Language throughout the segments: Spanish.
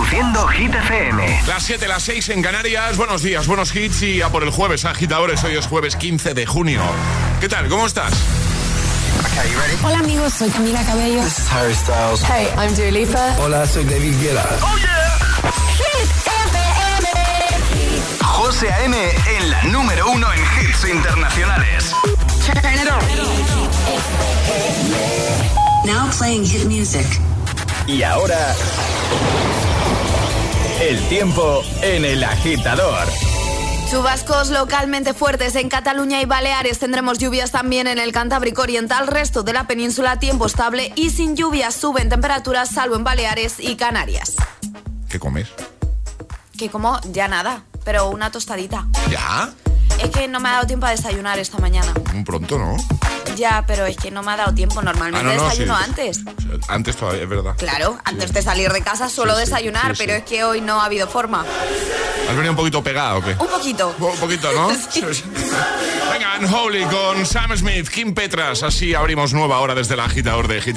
Reproduciendo Hit FM. Las 7, las 6 en Canarias. Buenos días, buenos hits y a por el jueves, agitadores. Hoy es jueves 15 de junio. ¿Qué tal? ¿Cómo estás? Hola amigos, soy Camila Cabello. This is Harry Styles. Hey, I'm Dua Lipa. Hola, soy David Guetta. ¡Oh, yeah! Hit FM. José A.M. en la número uno en hits internacionales. Turn it on. Now playing hit music. Y ahora... El tiempo en el agitador. Chubascos localmente fuertes en Cataluña y Baleares. Tendremos lluvias también en el Cantábrico Oriental. Resto de la península, tiempo estable y sin lluvias. Suben temperaturas, salvo en Baleares y Canarias. ¿Qué comes? Que como ya nada, pero una tostadita. ¿Ya? Es que no me ha dado tiempo a desayunar esta mañana. Un pronto, ¿no? Ya, pero es que no me ha dado tiempo. Normalmente Ah, no, no, desayuno sí. antes. Antes todavía, es verdad. Claro, antes de salir de casa suelo Sí, desayunar, pero es que hoy no ha habido forma. ¿Has venido un poquito pegado o qué? Un poquito. Un poquito, ¿no? Venga, Unholy con Sam Smith, Kim Petras. Así abrimos nueva hora desde el agitador de Hit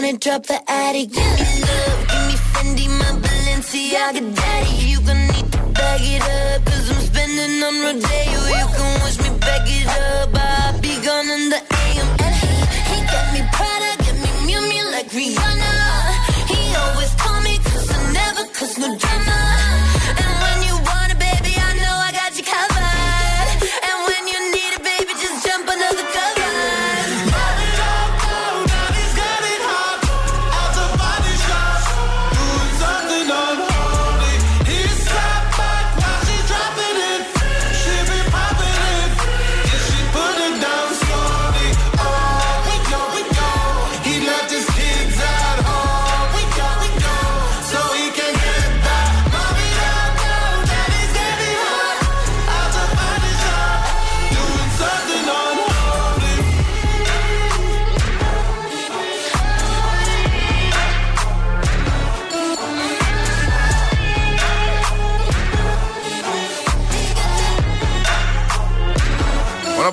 wanna drop the attic, give me love, give me Fendi, my Balenciaga daddy. You gon' need to bag it up, cause I'm spending on Rodeo.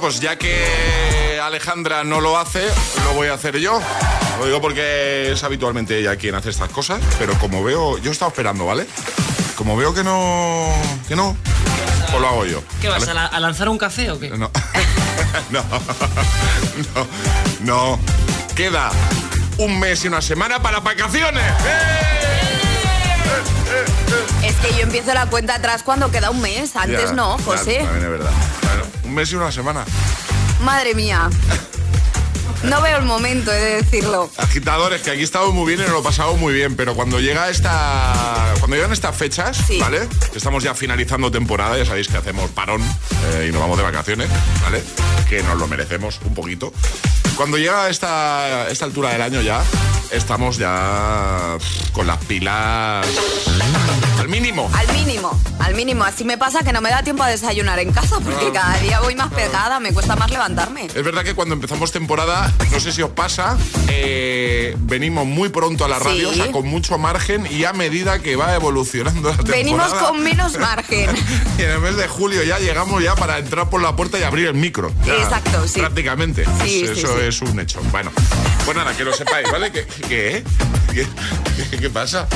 Pues ya que Alejandra no lo hace, lo voy a hacer yo. Lo digo porque es habitualmente ella quien hace estas cosas, pero como veo, yo he estado esperando, ¿vale? Como veo que no, que no, pues lo hago yo. ¿Qué vas, ¿vale? a, la- a lanzar un café o qué? No. no, no, no. Queda un mes y una semana para vacaciones. Es que yo empiezo la cuenta atrás cuando queda un mes. Antes Ya, no, José. También es verdad. Bueno, mes y una semana. Madre mía. No veo el momento he de decirlo. Agitadores, que aquí estamos muy bien y nos lo pasamos muy bien, pero cuando llega esta. Cuando llegan estas fechas, Sí. ¿vale? Estamos ya finalizando temporada, ya sabéis que hacemos parón eh, y nos vamos de vacaciones, ¿vale? Que nos lo merecemos un poquito. Cuando llega esta, esta altura del año ya, estamos ya con las pilas al mínimo. Al mínimo, al mínimo. Así me pasa que no me da tiempo a desayunar en casa porque No. cada día voy más pegada, me cuesta más levantarme. Es verdad que cuando empezamos temporada, no sé si os pasa, eh, venimos muy pronto a la radio, Sí. o sea, con mucho margen y a medida que va evolucionando la temporada... Venimos con menos margen. y en el mes de julio ya llegamos ya para entrar por la puerta y abrir el micro. Ya, Exacto, sí. Prácticamente. Sí, Pues sí, eso sí. Es un hecho. Bueno, pues nada, que lo sepáis, ¿vale? ¿Qué? ¿Qué? ¿Qué, qué- qué pasa?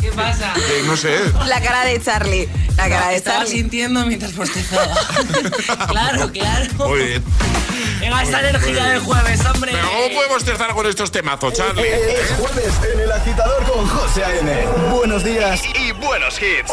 ¿Qué pasa? no sé. La cara de Charlie. La cara de Estaba Charlie. sintiendo mientras postezaba. claro, claro. Muy bien. Venga, esta energía de jueves, hombre. Pero ¿cómo podemos empezar con estos temazos, Charlie? Es jueves en el agitador con José A.M. Buenos días. Y buenos hits.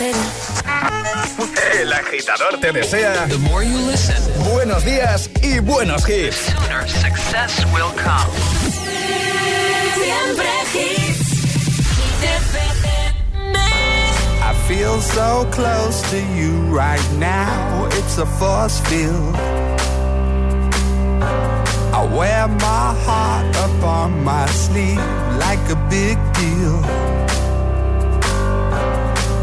El agitador te desea The more you listen, buenos días y buenos hits. sooner success will come. Siempre hits. I feel so close to you right now. It's a force field. I wear my heart up on my sleeve like a big deal.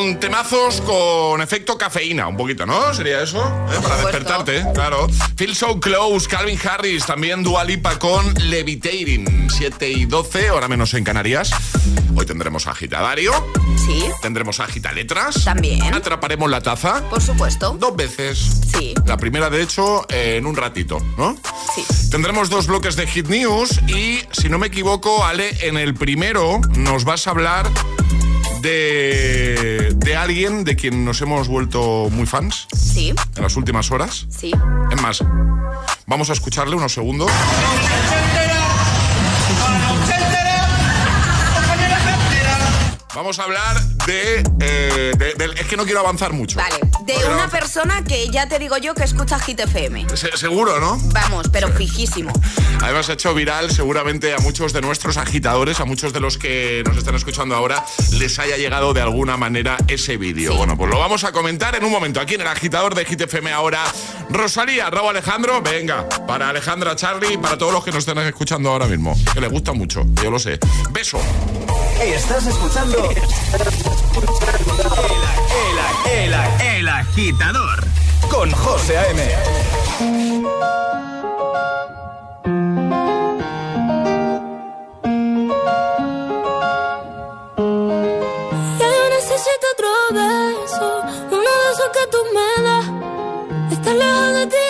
Son temazos con efecto cafeína, un poquito, ¿no? ¿Sería eso? ¿Eh? Para despertarte, claro. Feel So Close, Calvin Harris, también Dua Lipa con Levitating. 7 y 12, ahora menos en Canarias. Hoy tendremos agitadario. Sí. Tendremos agita letras. También. Atraparemos la taza. Por supuesto. Dos veces. Sí. La primera, de hecho, en un ratito, ¿no? Sí. Tendremos dos bloques de Hit News y, si no me equivoco, Ale, en el primero nos vas a hablar de, de alguien de quien nos hemos vuelto muy fans. Sí. En las últimas horas. Sí. Es más, vamos a escucharle unos segundos. Vamos a hablar de, eh, de- de- Es que no quiero avanzar mucho. Vale. De una persona que ya te digo yo que escucha Hit FM. Se- seguro, ¿no? Vamos, pero fijísimo. Además ha hecho viral seguramente a muchos de nuestros agitadores, a muchos de los que nos están escuchando ahora, les haya llegado de alguna manera ese vídeo. Sí. Bueno, pues lo vamos a comentar en un momento. Aquí en el agitador de Hit FM ahora, Rosalía, Raúl Alejandro, venga, para Alejandra, Charlie, para todos los que nos estén escuchando ahora mismo, que les gusta mucho, yo lo sé. Beso. Estás escuchando el, el, agitador con José A.M. Yo necesito otro beso, uno de esos que tú me das. Estar lejos de ti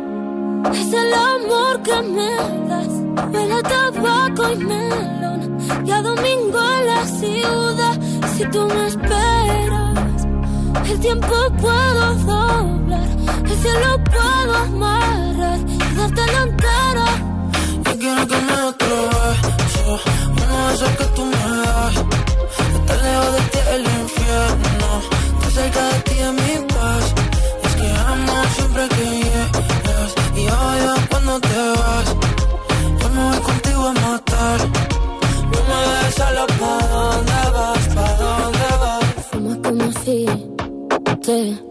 es el amor que me das. Huele a tabaco y melón. Y a domingo en la ciudad. Si tú me esperas, el tiempo puedo doblar. El cielo puedo amarrar y darte la entera. Yo quiero que me otro beso, uno de esos que tú me das. Estar lejos de ti el infierno, estar cerca de ti es mi paz. Es que amo siempre que llegas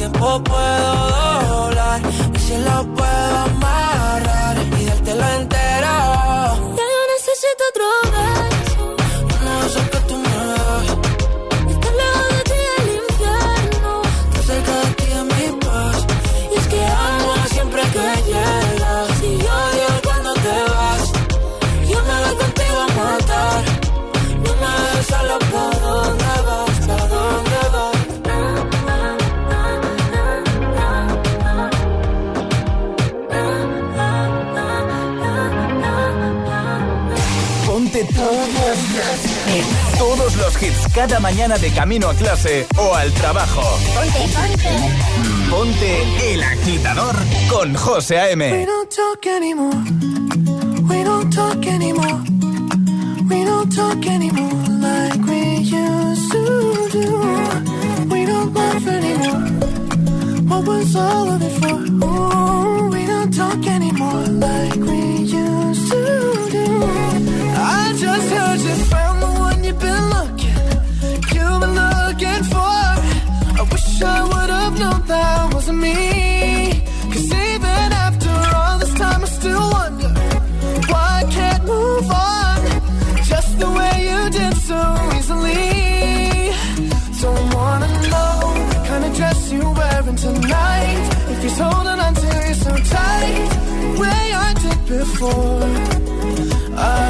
tiempo puedo doblar. Y si lo puedo amarrar todos los hits cada mañana de camino a clase o al trabajo. Ponte, ponte. Ponte el agitador con José A.M. We don't talk anymore. We don't talk anymore. We don't talk anymore like we used to do. We don't laugh anymore. What was all of it for? Ooh, we don't talk anymore like we used to do. I just heard you wasn't me. Cause even after all this time, I still wonder why I can't move on just the way you did so easily. Don't wanna know kind of dress you're wearing tonight. If he's holding on to you so tight, the way I did before. I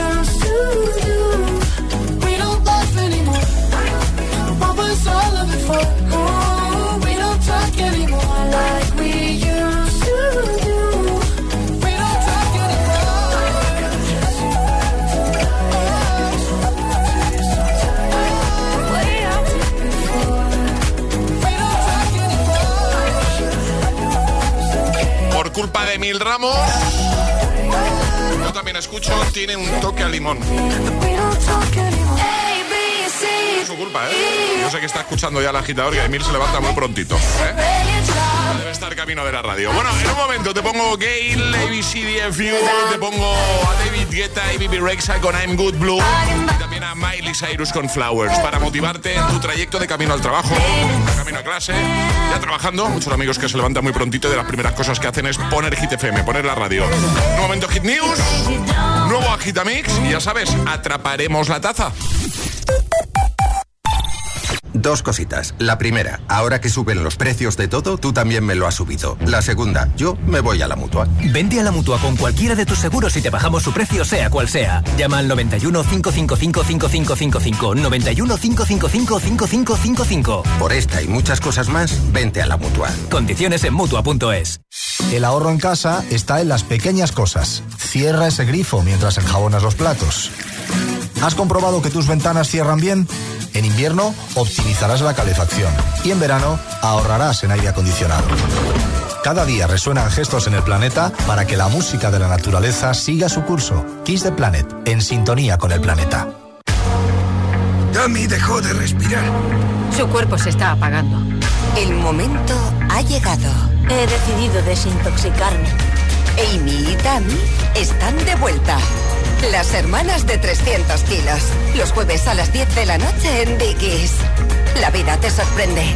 de Mil Ramos, yo también escucho, tiene un toque a limón. Es su culpa, ¿eh? Yo sé que está escuchando ya el agitador a Emil se levanta muy prontito. ¿eh? Debe estar camino de la radio. Bueno, en un momento te pongo Gail, ABCDFU, te pongo a David Guetta y Bibi Rexa con I'm Good Blue. Miley Cyrus con Flowers para motivarte en tu trayecto de camino al trabajo, de camino a clase, ya trabajando. Muchos amigos que se levantan muy prontito de las primeras cosas que hacen es poner Hit FM, poner la radio. Un momento Hit News, nuevo Agitamix y ya sabes, atraparemos la taza. Dos cositas. La primera, ahora que suben los precios de todo, tú también me lo has subido. La segunda, yo me voy a la mutua. Vende a la mutua con cualquiera de tus seguros y te bajamos su precio, sea cual sea. Llama al 91 555 5555. 91 555 5555. Por esta y muchas cosas más, vente a la mutua. Condiciones en mutua.es. El ahorro en casa está en las pequeñas cosas. Cierra ese grifo mientras enjabonas los platos. ¿Has comprobado que tus ventanas cierran bien? En invierno optimizarás la calefacción y en verano ahorrarás en aire acondicionado. Cada día resuenan gestos en el planeta para que la música de la naturaleza siga su curso. Kiss the Planet, en sintonía con el planeta. Tommy dejó de respirar. Su cuerpo se está apagando. El momento ha llegado. He decidido desintoxicarme. Amy y Tammy están de vuelta. Las hermanas de 300 kilos. Los jueves a las 10 de la noche en Dickies. La vida te sorprende.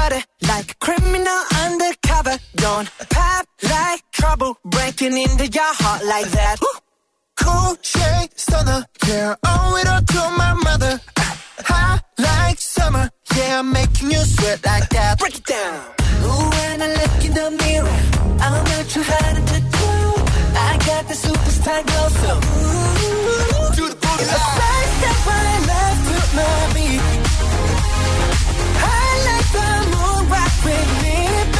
Butter, like a criminal undercover. Don't pop like trouble, breaking into your heart like that. Cool shade stunner, yeah, owe it all to my mother. Hot like summer, yeah, I'm making you sweat like that. Break it down. Ooh, when I look in the mirror, I'm not too hard to do. I got the superstar glow, so ooh, do the boogie line. Side step right left to my beat. I like the with me,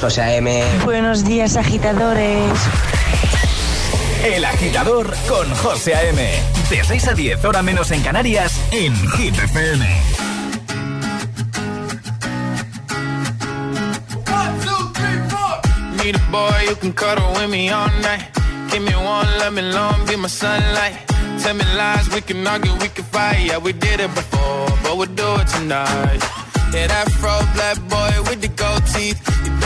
José M. Buenos días, agitadores. El agitador con José A.M. De 6 a 10, hora menos en Canarias, en Hit FM. Need a boy you can cuddle with me all night. Give me one, let me long, be my sunlight. Tell me lies, we can argue, we can fight. Yeah, we did it before, but we'll do it tonight. Yeah, that fro black boy with the gold teeth.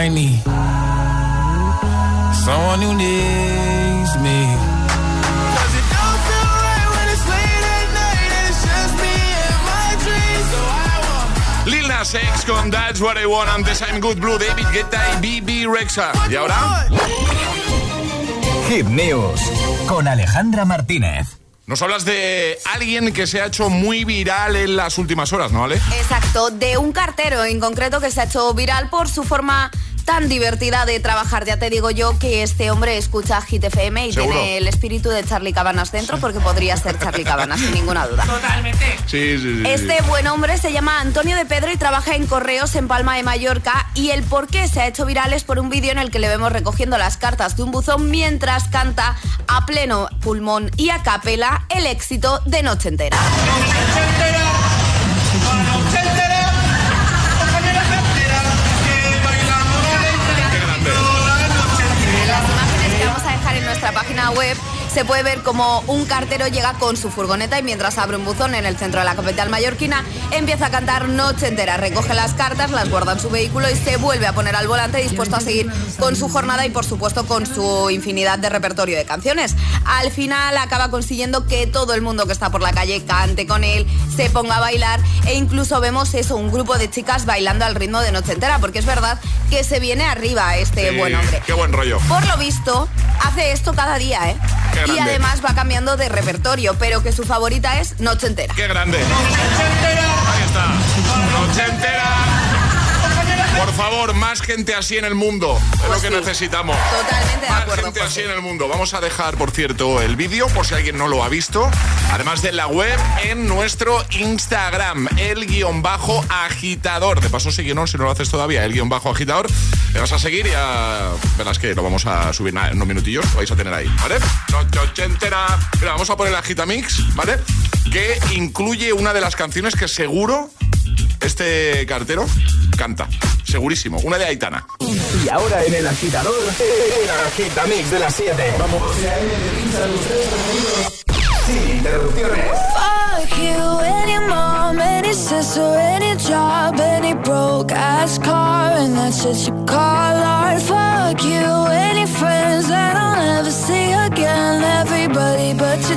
I need someone who needs me. 'Cause it don't feel right when it's late at night and it's just me and my dreams. So I want Lil Nas X con That's What I Want. Antes I'm Good Blue, David Guetta y BB Rexa. ¿Y ahora? Hit News con Alejandra Martínez. Nos hablas de alguien que se ha hecho muy viral en las últimas horas, ¿no, Ale? Exacto, de un cartero en concreto que se ha hecho viral por su forma tan divertida de trabajar. Ya te digo yo que este hombre escucha Hit FM y Seguro. tiene el espíritu de Charlie Cabanas dentro porque podría ser Charlie Cabanas, sin ninguna duda. Totalmente. Sí, sí, sí. Este buen hombre se llama Antonio de Pedro y trabaja en correos en Palma de Mallorca y el por qué se ha hecho viral es por un vídeo en el que le vemos recogiendo las cartas de un buzón mientras canta a pleno pulmón y a capela el éxito de Noche Entera. En nuestra página web se puede ver como un cartero llega con su furgoneta y mientras abre un buzón en el centro de la capital mallorquina empieza a cantar noche entera, recoge las cartas, las guarda en su vehículo y se vuelve a poner al volante dispuesto a seguir con su jornada y por supuesto con su infinidad de repertorio de canciones. Al final acaba consiguiendo que todo el mundo que está por la calle cante con él, se ponga a bailar e incluso vemos eso, un grupo de chicas bailando al ritmo de noche entera, porque es verdad que se viene arriba este Sí, buen hombre. Qué buen rollo. Por lo visto, hace esto cada día, ¿eh? Qué Y además va cambiando de repertorio, pero que su favorita es Noche Entera. Qué grande. Ahí está. Noche entera. Por favor, más gente así en el mundo. Es Pues lo que sí. necesitamos. Totalmente de Más acuerdo. gente José. así en el mundo. Vamos a dejar, por cierto, el vídeo, por si alguien no lo ha visto. Además de la web, en nuestro Instagram, el guion bajo agitador. De paso, síguenos si no lo haces todavía, el guion bajo agitador. Le vas a seguir y ya verás que lo vamos a subir en unos minutillos. Lo vais a tener ahí, ¿vale? Noche ochentera. Mira, vamos a poner el agitamix, ¿vale? Que incluye una de las canciones que seguro este cartero canta. Segurísimo. Una de Aitana. Y ahora en el agitador, el agitamix de las 7. Vamos. Sin interrupciones. Fuck you, any mom, any sister, any job, any broke ass car, and that's what you call art. Fuck you, any friends that I'll never see again. Everybody but you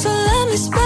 So let me spell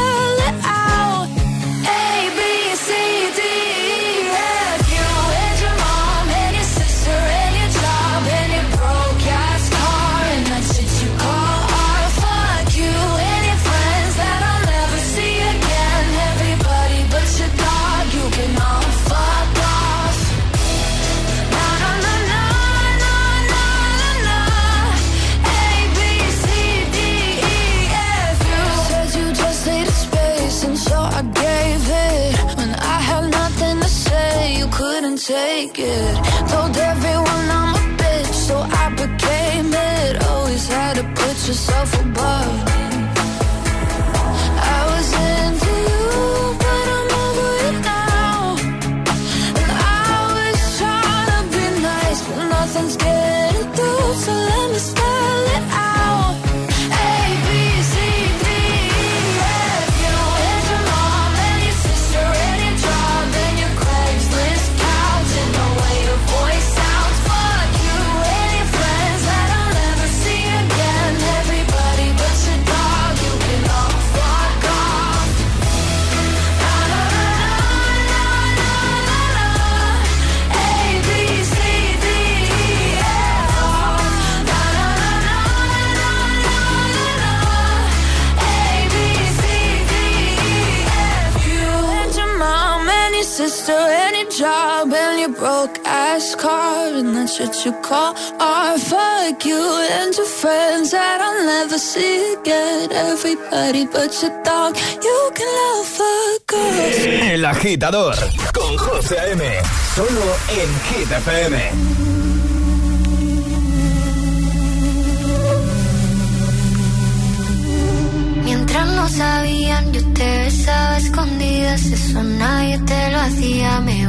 shit you call art. Fuck you and your friends that I'll never see again. Everybody but your dog, you can love fuck us. El agitador con José A.M. Solo en Hit FM. Mientras no sabían, yo te besaba a escondidas. Eso nadie te lo hacía. Me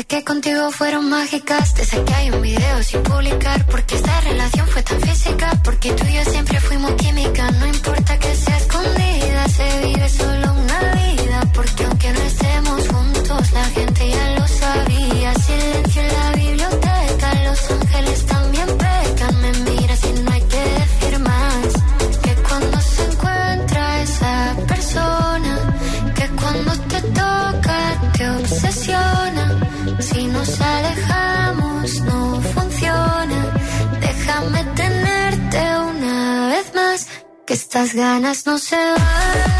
Desde que contigo fueron mágicas, desde que hay un video sin publicar, porque esta relación fue tan física, porque tú y yo siempre fuimos química, no importa que sea escondida, se vive solo una vida, porque estas ganas no se van.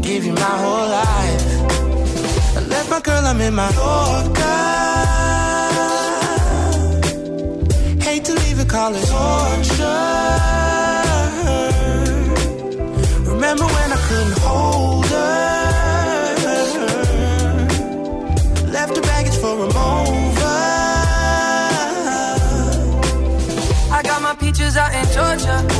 give you my whole life. I left my girl, I'm in my Yorker. Hate to leave it, call it torture. Remember when I couldn't hold her? Left her baggage for a mover. I got my peaches out in Georgia.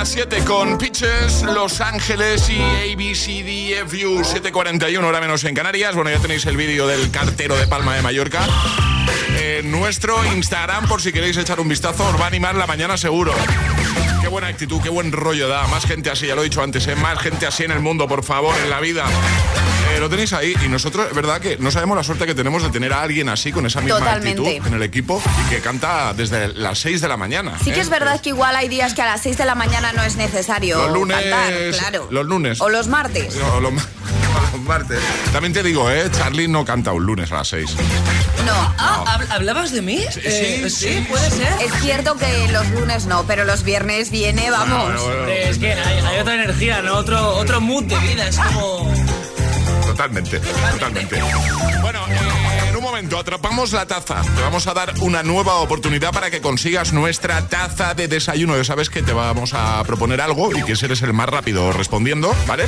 Las 7 con Pitches, Los Ángeles y ABCDFU 741, hora menos en Canarias. Bueno, ya tenéis el vídeo del cartero de Palma de Mallorca. En nuestro Instagram, por si queréis echar un vistazo, os va a animar la mañana seguro. Qué buena actitud, qué buen rollo da. Más gente así, ya lo he dicho antes, ¿eh? más gente así en el mundo, por favor, en la vida. Eh, lo tenéis ahí y nosotros, es verdad que no sabemos la suerte que tenemos de tener a alguien así, con esa misma Totalmente. actitud en el equipo y que canta desde las 6 de la mañana. Sí que ¿eh? es verdad que igual hay días que a las 6 de la mañana no es necesario Los lunes, cantar, claro. los lunes. O los martes. No, lo- los martes. También te digo, ¿eh? Charlie no canta un lunes a las 6. No. Ah, ¿habl- ¿hablabas de mí? Eh, sí, puede ser. Es cierto que los lunes no, pero los viernes viene, vamos. Es que hay, hay otra energía, ¿no? Otro, otro mood de vida. Es como. Totalmente, totalmente. Bueno, eh, en un momento atrapamos la taza. Te vamos a dar una nueva oportunidad para que consigas nuestra taza de desayuno. Ya sabes que te vamos a proponer algo y que si eres el más rápido respondiendo, ¿vale?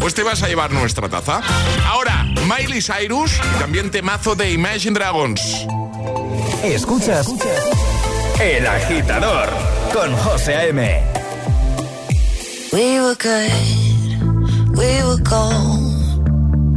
Pues te vas a llevar nuestra taza. Ahora, Miley Cyrus y también temazo de Imagine Dragons. Escuchas El Agitador con José A.M. We were good, we were gold.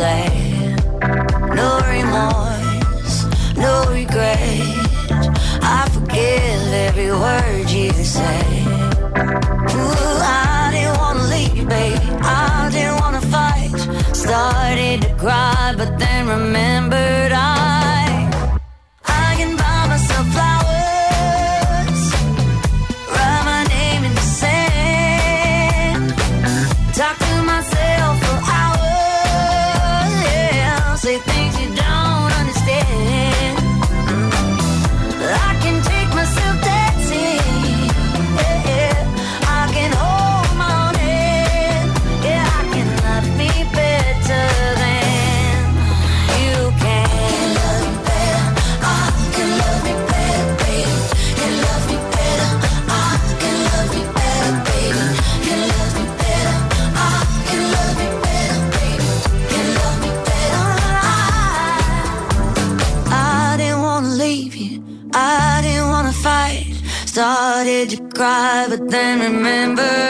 No remorse, no regret. I forgive every word you said. Ooh, I didn't wanna leave, babe. I didn't wanna fight. Started to cry, but then remembered. then remember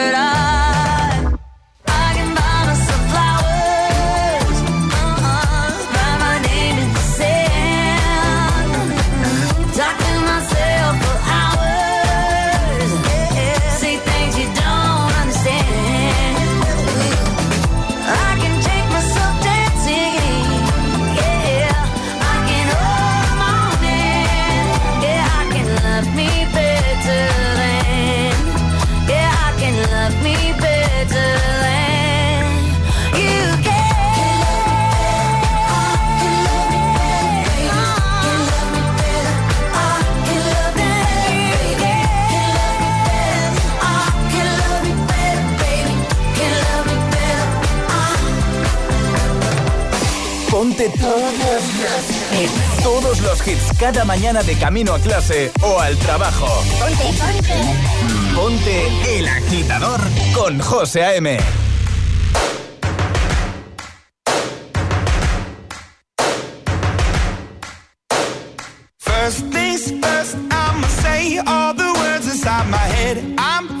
todos los Todos los hits cada mañana de camino a clase o al trabajo. Ponte, ponte. Ponte El Agitador con José A.M. First things first, I'ma say all the words inside my head. I'm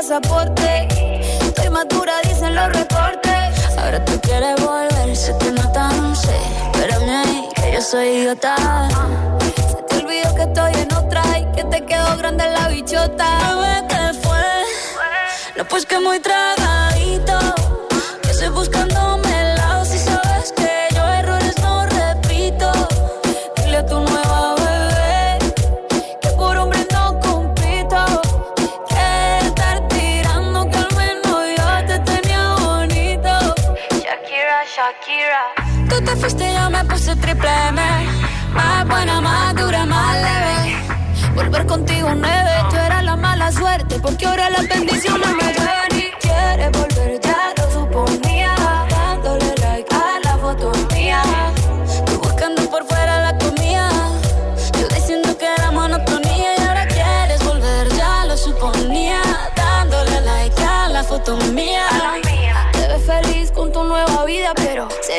pasaporte. Estoy madura, dicen los reportes. Ahora tú quieres volver, se te nota, no sé. Espérame ahí, que yo soy idiota. Se te olvidó que estoy en otra y que te quedó grande la bichota. Bebé, ¿qué fue? No, pues que muy tragadito. Me puse triple M. Más buena, más dura, más leve. Volver contigo nueve, tú eras la mala suerte. Porque ahora las bendiciones me llueven y quieres volver, ya lo suponía. Dándole like a la foto mía. Tú buscando por fuera la comida. Yo diciendo que era monotonía y ahora quieres volver, ya lo suponía. Dándole like a la foto mía.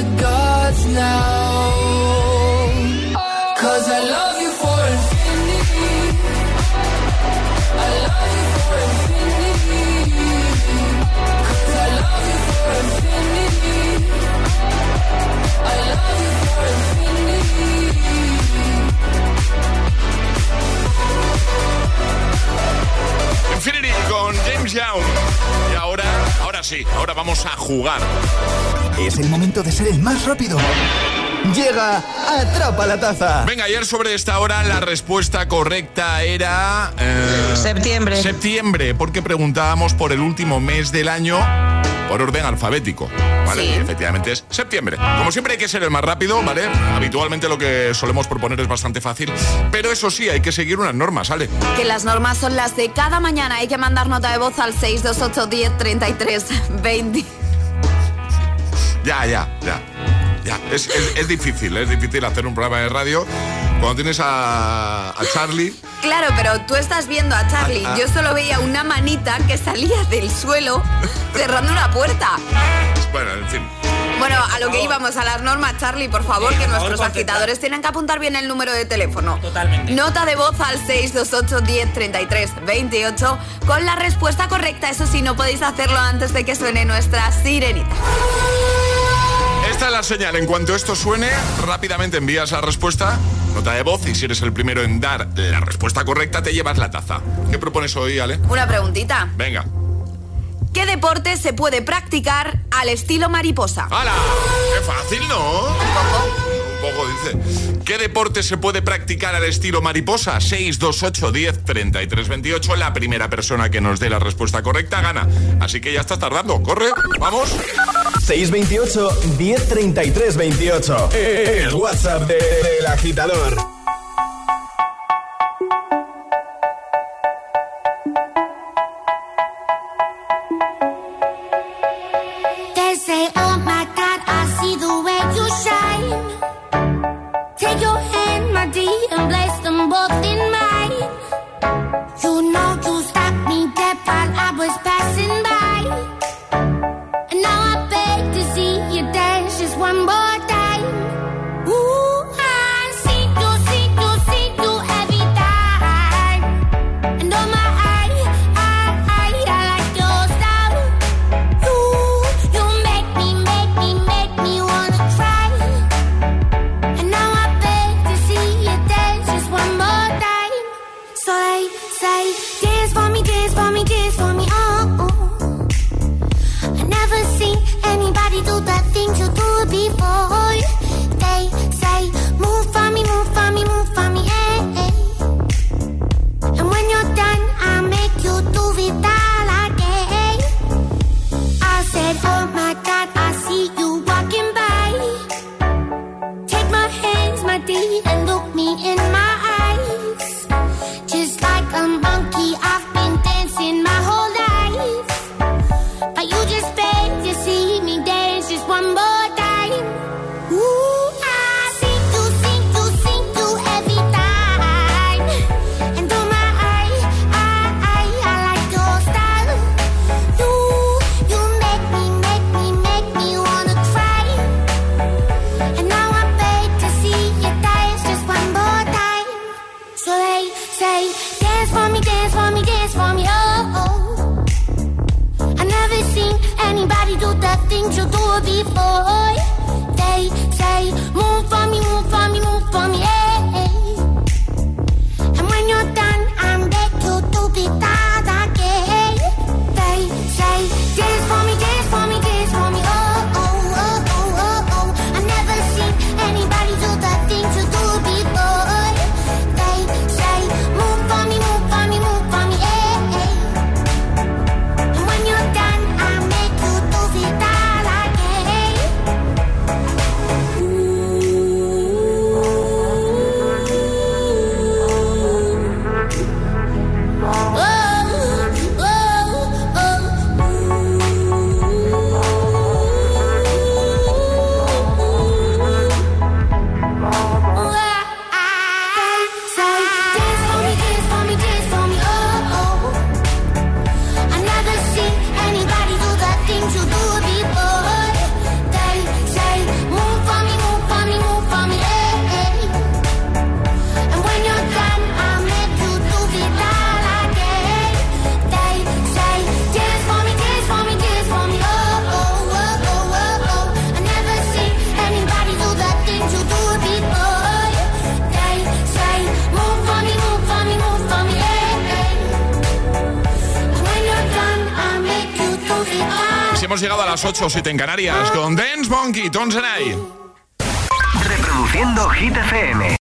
The gods now. Cause I love you for infinity. I love you for infinity. Cause I love you for infinity. I love you for Infinity con James Young. Y ahora, ahora sí, ahora vamos a jugar. Es el momento de ser el más rápido. Llega Atrapa la Taza. Venga, ayer sobre esta hora la respuesta correcta era... eh, Septiembre. Septiembre, porque preguntábamos por el último mes del año por orden alfabético. ¿Vale? Y efectivamente es septiembre. Como siempre hay que ser el más rápido, ¿vale? Habitualmente lo que solemos proponer es bastante fácil, pero eso sí, hay que seguir unas normas, ¿sale? Que las normas son las de cada mañana. Hay que mandar nota de voz al 628 10 33 20. Ya, ya, ya. Ya, es, es- es difícil, es difícil hacer un programa de radio cuando tienes a, a Charlie. Claro, pero tú estás viendo a Charlie. Ah, ah. Yo solo veía una manita que salía del suelo cerrando una puerta. Bueno, en fin. Bueno, a lo que íbamos, a las normas, Charlie, por favor, Sí, que por nuestros agitadores tienen que apuntar bien el número de teléfono. Totalmente. Nota de voz al 628 10 33 28 con la respuesta correcta. Eso sí, no podéis hacerlo antes de que suene nuestra sirenita. Esta es la señal. En cuanto esto suene, rápidamente envías la respuesta, nota de voz, y si eres el primero en dar la respuesta correcta, te llevas la taza. ¿Qué propones hoy, Ale? Una preguntita. Venga. ¿Qué deporte se puede practicar al estilo mariposa? ¡Hala! ¡Qué fácil, ¿no? Un poco, dice. ¿Qué deporte se puede practicar al estilo mariposa? 628 10 33 28. La primera persona que nos dé la respuesta correcta gana. Así que ya estás tardando. ¡Corre! ¡Vamos! 628 1033 28. El WhatsApp de- del agitador. 8 o 7 en Canarias con Dance Monkey, Hit FM.